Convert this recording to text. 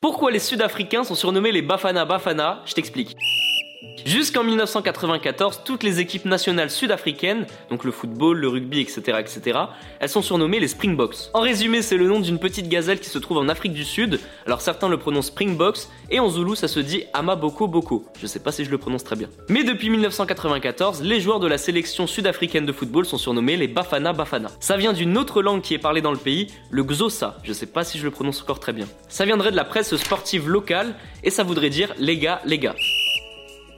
Pourquoi les Sud-Africains sont surnommés les Bafana Bafana? Je t'explique. Jusqu'en 1994, toutes les équipes nationales sud-africaines, donc le football, le rugby, etc., etc., elles sont surnommées les Springboks. En résumé, c'est le nom d'une petite gazelle qui se trouve en Afrique du Sud. Alors certains le prononcent Springboks et en Zoulou ça se dit Amaboko Boko. Je sais pas si je le prononce très bien. Mais depuis 1994, les joueurs de la sélection sud-africaine de football sont surnommés les Bafana Bafana. Ça vient d'une autre langue qui est parlée dans le pays, le Xhosa. Je sais pas si je le prononce encore très bien. Ça viendrait de la presse sportive locale et ça voudrait dire les gars, les gars.